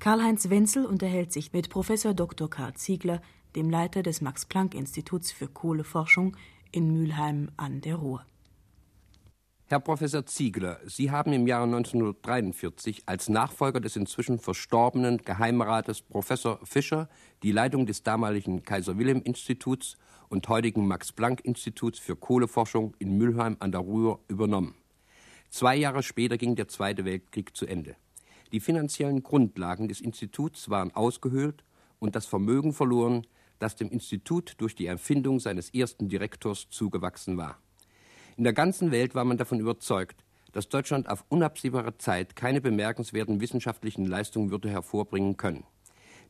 Karl-Heinz Wenzel unterhält sich mit Professor Dr. Karl Ziegler, dem Leiter des Max-Planck-Instituts für Kohleforschung in Mülheim an der Ruhr. Herr Professor Ziegler, Sie haben im Jahre 1943 als Nachfolger des inzwischen verstorbenen Geheimrates Professor Fischer die Leitung des damaligen Kaiser-Wilhelm-Instituts und heutigen Max-Planck-Instituts für Kohleforschung in Mülheim an der Ruhr übernommen. Zwei Jahre später ging der Zweite Weltkrieg zu Ende. Die finanziellen Grundlagen des Instituts waren ausgehöhlt und das Vermögen verloren, das dem Institut durch die Erfindung seines ersten Direktors zugewachsen war. In der ganzen Welt war man davon überzeugt, dass Deutschland auf unabsehbare Zeit keine bemerkenswerten wissenschaftlichen Leistungen würde hervorbringen können.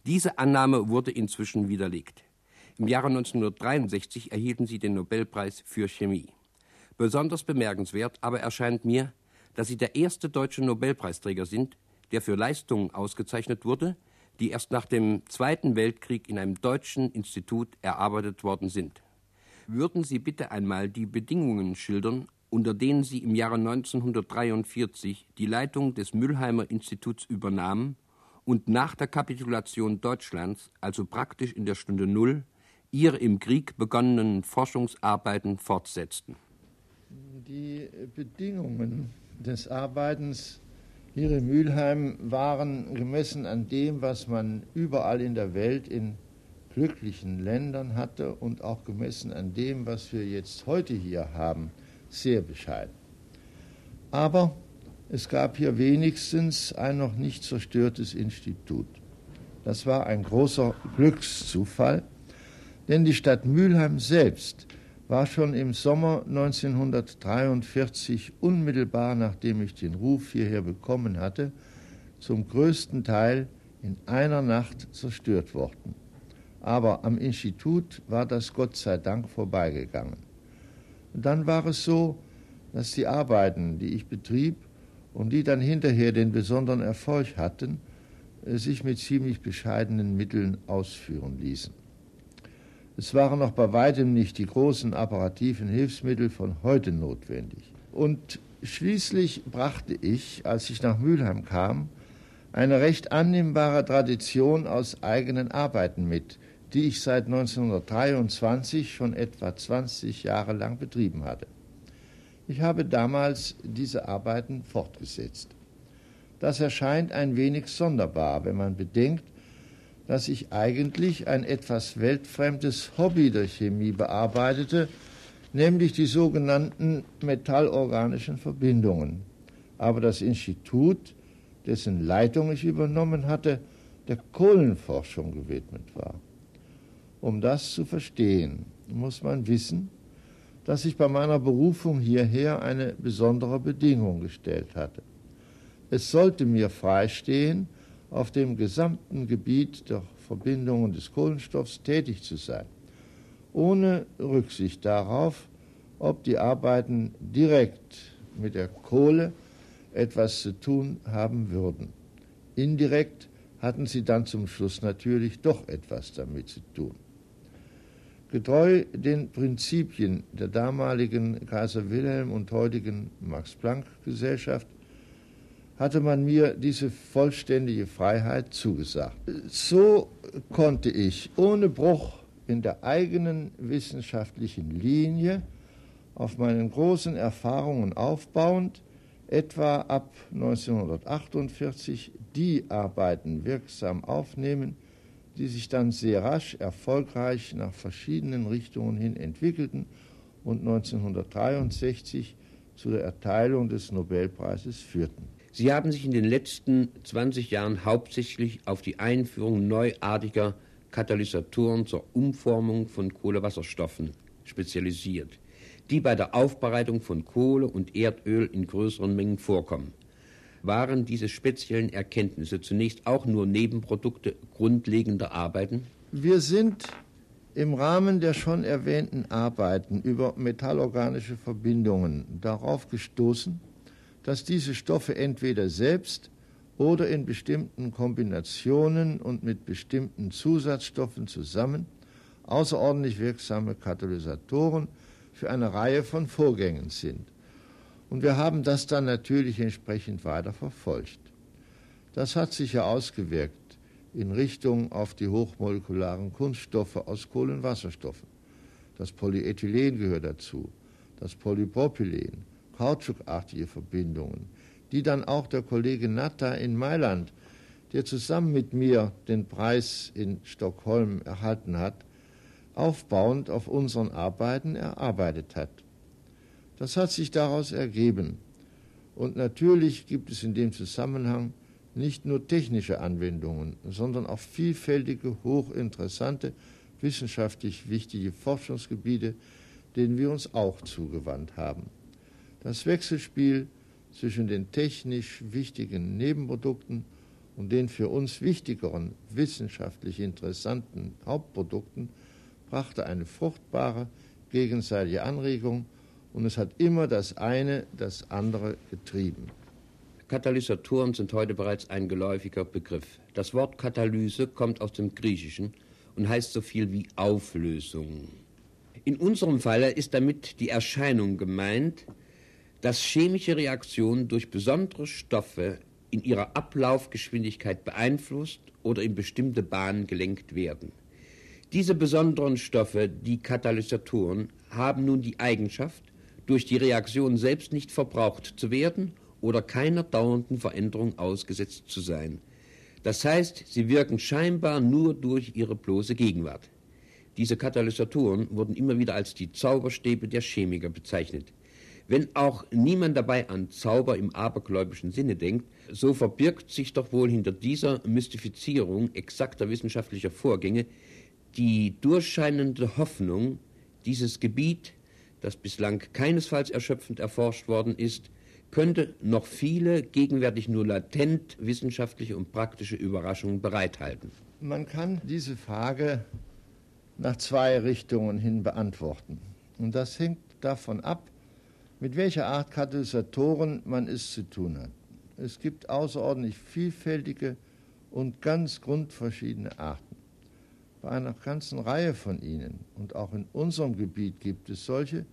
Diese Annahme wurde inzwischen widerlegt. Im Jahre 1963 erhielten sie den Nobelpreis für Chemie. Besonders bemerkenswert aber erscheint mir, dass sie der erste deutsche Nobelpreisträger sind, der für Leistungen ausgezeichnet wurde, die erst nach dem Zweiten Weltkrieg in einem deutschen Institut erarbeitet worden sind. Würden Sie bitte einmal die Bedingungen schildern, unter denen Sie im Jahre 1943 die Leitung des Mülheimer Instituts übernahmen und nach der Kapitulation Deutschlands, also praktisch in der Stunde Null, Ihre im Krieg begonnenen Forschungsarbeiten fortsetzten? Die Bedingungen des Arbeitens in Mülheim waren gemessen an dem, was man überall in der Welt in glücklichen Ländern hatte und auch gemessen an dem, was wir jetzt heute hier haben, sehr bescheiden. Aber es gab hier wenigstens ein noch nicht zerstörtes Institut. Das war ein großer Glückszufall, denn die Stadt Mülheim selbst war schon im Sommer 1943, unmittelbar nachdem ich den Ruf hierher bekommen hatte, zum größten Teil in einer Nacht zerstört worden. Aber am Institut war das Gott sei Dank vorbeigegangen. Und dann war es so, dass die Arbeiten, die ich betrieb und die dann hinterher den besonderen Erfolg hatten, äh, sich mit ziemlich bescheidenen Mitteln ausführen ließen. Es waren noch bei weitem nicht die großen apparativen Hilfsmittel von heute notwendig. Und schließlich brachte ich, als ich nach Mülheim kam, eine recht annehmbare Tradition aus eigenen Arbeiten mit, die ich seit 1923 schon etwa 20 Jahre lang betrieben hatte. Ich habe damals diese Arbeiten fortgesetzt. Das erscheint ein wenig sonderbar, wenn man bedenkt, dass ich eigentlich ein etwas weltfremdes Hobby der Chemie bearbeitete, nämlich die sogenannten metallorganischen Verbindungen. Aber das Institut, dessen Leitung ich übernommen hatte, der Kohlenforschung gewidmet war. Um das zu verstehen, muss man wissen, dass ich bei meiner Berufung hierher eine besondere Bedingung gestellt hatte. Es sollte mir freistehen, auf dem gesamten Gebiet der Verbindungen des Kohlenstoffs tätig zu sein, ohne Rücksicht darauf, ob die Arbeiten direkt mit der Kohle etwas zu tun haben würden. Indirekt hatten sie dann zum Schluss natürlich doch etwas damit zu tun. Getreu den Prinzipien der damaligen Kaiser Wilhelm und heutigen Max Planck Gesellschaft hatte man mir diese vollständige Freiheit zugesagt. So konnte ich ohne Bruch in der eigenen wissenschaftlichen Linie auf meinen großen Erfahrungen aufbauend etwa ab 1948 die Arbeiten wirksam aufnehmen, die sich dann sehr rasch erfolgreich nach verschiedenen Richtungen hin entwickelten und 1963 zu der Erteilung des Nobelpreises führten. Sie haben sich in den letzten 20 Jahren hauptsächlich auf die Einführung neuartiger Katalysatoren zur Umformung von Kohlewasserstoffen spezialisiert, die bei der Aufbereitung von Kohle und Erdöl in größeren Mengen vorkommen. Waren diese speziellen Erkenntnisse zunächst auch nur Nebenprodukte grundlegender Arbeiten? Wir sind im Rahmen der schon erwähnten Arbeiten über metallorganische Verbindungen darauf gestoßen, dass diese Stoffe entweder selbst oder in bestimmten Kombinationen und mit bestimmten Zusatzstoffen zusammen außerordentlich wirksame Katalysatoren für eine Reihe von Vorgängen sind. Und wir haben das dann natürlich entsprechend weiter verfolgt. Das hat sich ja ausgewirkt in Richtung auf die hochmolekularen Kunststoffe aus Kohlenwasserstoffen. Das Polyethylen gehört dazu, das Polypropylen, kautschukartige Verbindungen, die dann auch der Kollege Natta in Mailand, der zusammen mit mir den Preis in Stockholm erhalten hat, aufbauend auf unseren Arbeiten erarbeitet hat. Das hat sich daraus ergeben. Und natürlich gibt es in dem Zusammenhang nicht nur technische Anwendungen, sondern auch vielfältige, hochinteressante, wissenschaftlich wichtige Forschungsgebiete, denen wir uns auch zugewandt haben. Das Wechselspiel zwischen den technisch wichtigen Nebenprodukten und den für uns wichtigeren, wissenschaftlich interessanten Hauptprodukten brachte eine fruchtbare gegenseitige Anregung und es hat immer das eine das andere getrieben. Katalysatoren sind heute bereits ein geläufiger Begriff. Das Wort Katalyse kommt aus dem Griechischen und heißt so viel wie Auflösung. In unserem Falle ist damit die Erscheinung gemeint, dass chemische Reaktionen durch besondere Stoffe in ihrer Ablaufgeschwindigkeit beeinflusst oder in bestimmte Bahnen gelenkt werden. Diese besonderen Stoffe, die Katalysatoren, haben nun die Eigenschaft, durch die Reaktion selbst nicht verbraucht zu werden oder keiner dauernden Veränderung ausgesetzt zu sein. Das heißt, sie wirken scheinbar nur durch ihre bloße Gegenwart. Diese Katalysatoren wurden immer wieder als die Zauberstäbe der Chemiker bezeichnet. Wenn auch niemand dabei an Zauber im abergläubischen Sinne denkt, so verbirgt sich doch wohl hinter dieser Mystifizierung exakter wissenschaftlicher Vorgänge die durchscheinende Hoffnung, dieses Gebiet, das bislang keinesfalls erschöpfend erforscht worden ist, könnte noch viele gegenwärtig nur latent wissenschaftliche und praktische Überraschungen bereithalten. Man kann diese Frage nach zwei Richtungen hin beantworten. Und das hängt davon ab, mit welcher Art Katalysatoren man es zu tun hat. Es gibt außerordentlich vielfältige und ganz grundverschiedene Arten. Bei einer ganzen Reihe von ihnen, und auch in unserem Gebiet gibt es solche,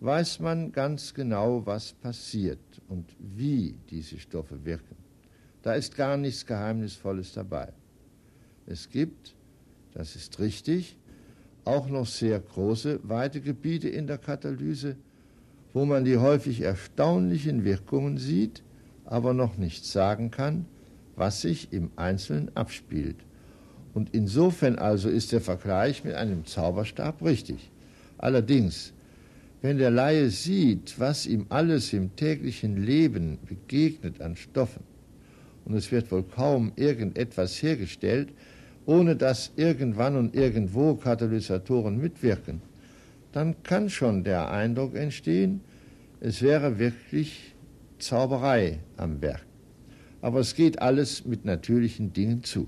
weiß man ganz genau, was passiert und wie diese Stoffe wirken. Da ist gar nichts Geheimnisvolles dabei. Es gibt, das ist richtig, auch noch sehr große, weite Gebiete in der Katalyse, wo man die häufig erstaunlichen Wirkungen sieht, aber noch nicht sagen kann, was sich im Einzelnen abspielt. Und insofern also ist der Vergleich mit einem Zauberstab richtig. Allerdings, wenn der Laie sieht, was ihm alles im täglichen Leben begegnet an Stoffen, und es wird wohl kaum irgendetwas hergestellt, ohne dass irgendwann und irgendwo Katalysatoren mitwirken, dann kann schon der Eindruck entstehen, es wäre wirklich Zauberei am Werk. Aber es geht alles mit natürlichen Dingen zu.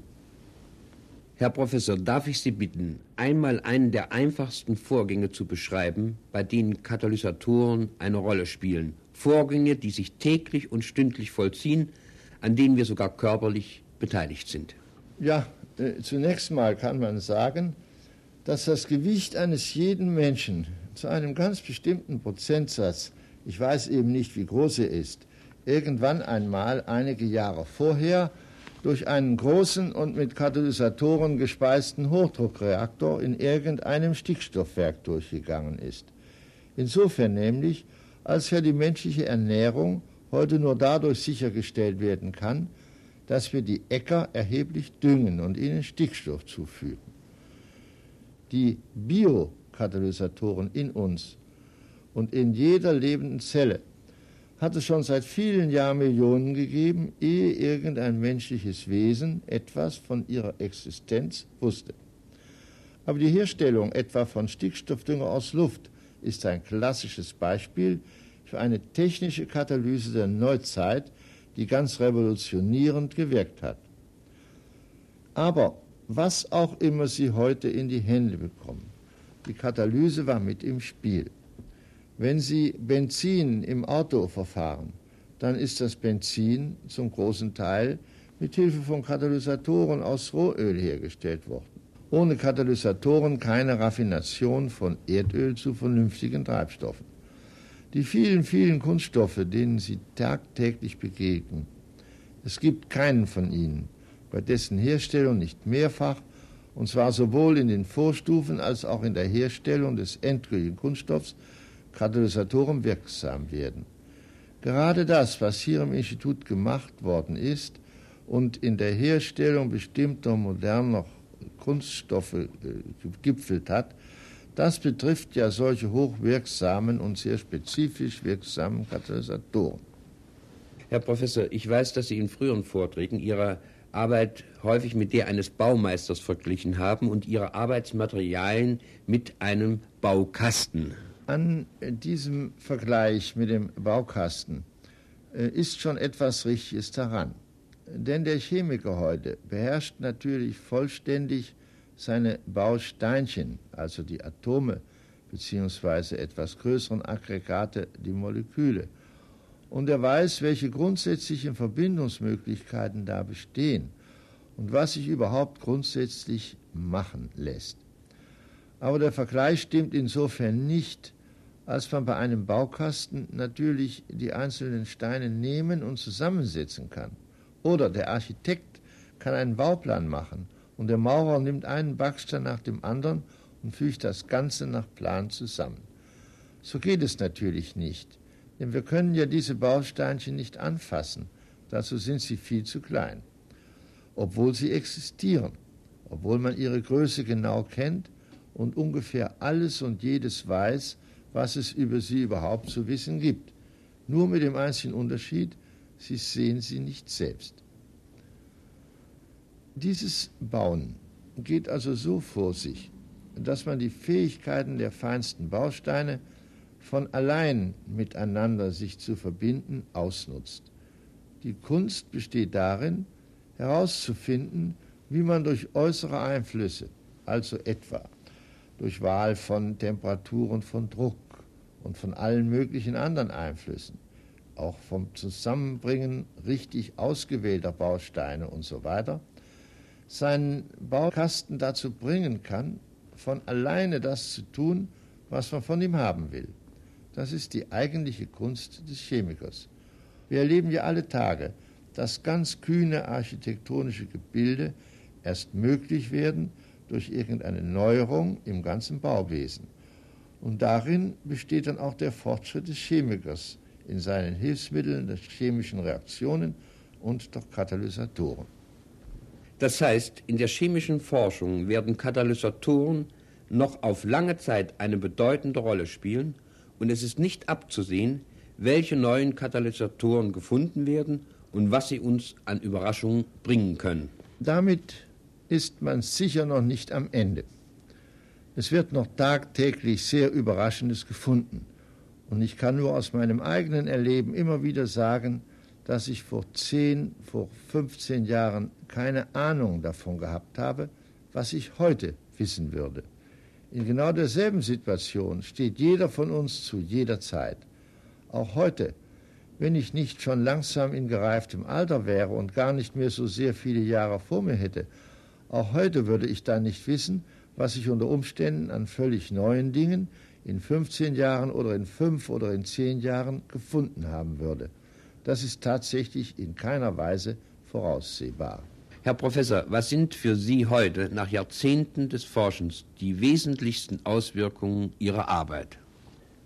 Herr Professor, darf ich Sie bitten, einmal einen der einfachsten Vorgänge zu beschreiben, bei denen Katalysatoren eine Rolle spielen. Vorgänge, die sich täglich und stündlich vollziehen, an denen wir sogar körperlich beteiligt sind. Ja, äh, zunächst mal kann man sagen, dass das Gewicht eines jeden Menschen zu einem ganz bestimmten Prozentsatz, ich weiß eben nicht, wie groß er ist, irgendwann einmal einige Jahre vorher durch einen großen und mit Katalysatoren gespeisten Hochdruckreaktor in irgendeinem Stickstoffwerk durchgegangen ist. Insofern nämlich, als ja die menschliche Ernährung heute nur dadurch sichergestellt werden kann, dass wir die Äcker erheblich düngen und ihnen Stickstoff zufügen. Die Biokatalysatoren in uns und in jeder lebenden Zelle hat es schon seit vielen Jahrmillionen gegeben, ehe irgendein menschliches Wesen etwas von ihrer Existenz wusste. Aber die Herstellung etwa von Stickstoffdünger aus Luft ist ein klassisches Beispiel für eine technische Katalyse der Neuzeit, die ganz revolutionierend gewirkt hat. Aber was auch immer Sie heute in die Hände bekommen, die Katalyse war mit im Spiel. Wenn Sie Benzin im Auto verfahren, dann ist das Benzin zum großen Teil mit Hilfe von Katalysatoren aus Rohöl hergestellt worden. Ohne Katalysatoren keine Raffination von Erdöl zu vernünftigen Treibstoffen. Die vielen, vielen Kunststoffe, denen Sie tagtäglich begegnen, Es gibt keinen von ihnen, bei dessen Herstellung nicht mehrfach, und zwar sowohl in den Vorstufen als auch in der Herstellung des endgültigen Kunststoffs, Katalysatoren wirksam werden. Gerade das, was hier im Institut gemacht worden ist und in der Herstellung bestimmter moderner Kunststoffe äh, gegipfelt hat, das betrifft ja solche hochwirksamen und sehr spezifisch wirksamen Katalysatoren. Herr Professor, ich weiß, dass Sie in früheren Vorträgen Ihre Arbeit häufig mit der eines Baumeisters verglichen haben und Ihre Arbeitsmaterialien mit einem Baukasten. An diesem Vergleich mit dem Baukasten äh, ist schon etwas Richtiges daran. Denn der Chemiker heute beherrscht natürlich vollständig seine Bausteinchen, also die Atome beziehungsweise etwas größeren Aggregate, die Moleküle. Und er weiß, welche grundsätzlichen Verbindungsmöglichkeiten da bestehen und was sich überhaupt grundsätzlich machen lässt. Aber der Vergleich stimmt insofern nicht, als man bei einem Baukasten natürlich die einzelnen Steine nehmen und zusammensetzen kann. Oder der Architekt kann einen Bauplan machen und der Maurer nimmt einen Backstein nach dem anderen und fügt das Ganze nach Plan zusammen. So geht es natürlich nicht, denn wir können ja diese Bausteinchen nicht anfassen, dazu sind sie viel zu klein. Obwohl sie existieren, obwohl man ihre Größe genau kennt und ungefähr alles und jedes weiß, was es über sie überhaupt zu wissen gibt. Nur mit dem einzigen Unterschied, sie sehen sie nicht selbst. Dieses Bauen geht also so vor sich, dass man die Fähigkeiten der feinsten Bausteine von allein miteinander sich zu verbinden ausnutzt. Die Kunst besteht darin, herauszufinden, wie man durch äußere Einflüsse, also etwa durch Wahl von Temperaturen von Druck und von allen möglichen anderen Einflüssen, auch vom Zusammenbringen richtig ausgewählter Bausteine und so weiter, seinen Baukasten dazu bringen kann, von alleine das zu tun, was man von ihm haben will. Das ist die eigentliche Kunst des Chemikers. Wir erleben ja alle Tage, dass ganz kühne architektonische Gebilde erst möglich werden durch irgendeine Neuerung im ganzen Bauwesen. Und darin besteht dann auch der Fortschritt des Chemikers in seinen Hilfsmitteln der chemischen Reaktionen und der Katalysatoren. Das heißt, in der chemischen Forschung werden Katalysatoren noch auf lange Zeit eine bedeutende Rolle spielen und es ist nicht abzusehen, welche neuen Katalysatoren gefunden werden und was sie uns an Überraschungen bringen können. Damit ist man sicher noch nicht am Ende. Es wird noch tagtäglich sehr Überraschendes gefunden. Und ich kann nur aus meinem eigenen Erleben immer wieder sagen, dass ich vor 10, vor 15 Jahren keine Ahnung davon gehabt habe, was ich heute wissen würde. In genau derselben Situation steht jeder von uns zu jeder Zeit. Auch heute, wenn ich nicht schon langsam in gereiftem Alter wäre und gar nicht mehr so sehr viele Jahre vor mir hätte, auch heute würde ich dann nicht wissen, was ich unter Umständen an völlig neuen Dingen in 15 Jahren oder in fünf oder in zehn Jahren gefunden haben würde. Das ist tatsächlich in keiner Weise voraussehbar. Herr Professor, was sind für Sie heute, nach Jahrzehnten des Forschens, die wesentlichsten Auswirkungen Ihrer Arbeit?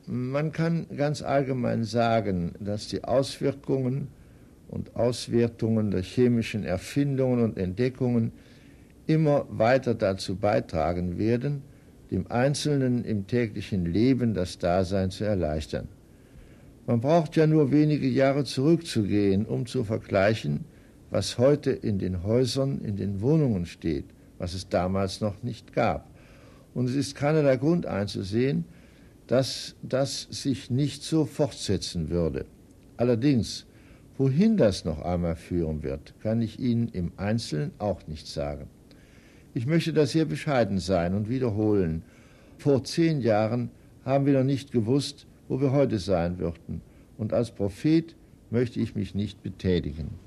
Man kann ganz allgemein sagen, dass die Auswirkungen und Auswertungen der chemischen Erfindungen und Entdeckungen immer weiter dazu beitragen werden, dem Einzelnen im täglichen Leben das Dasein zu erleichtern. Man braucht ja nur wenige Jahre zurückzugehen, um zu vergleichen, was heute in den Häusern, in den Wohnungen steht, was es damals noch nicht gab. Und es ist keinerlei Grund einzusehen, dass das sich nicht so fortsetzen würde. Allerdings, wohin das noch einmal führen wird, kann ich Ihnen im Einzelnen auch nicht sagen. Ich möchte das sehr bescheiden sein und wiederholen. Vor zehn Jahren haben wir noch nicht gewusst, wo wir heute sein würden. Und als Prophet möchte ich mich nicht betätigen.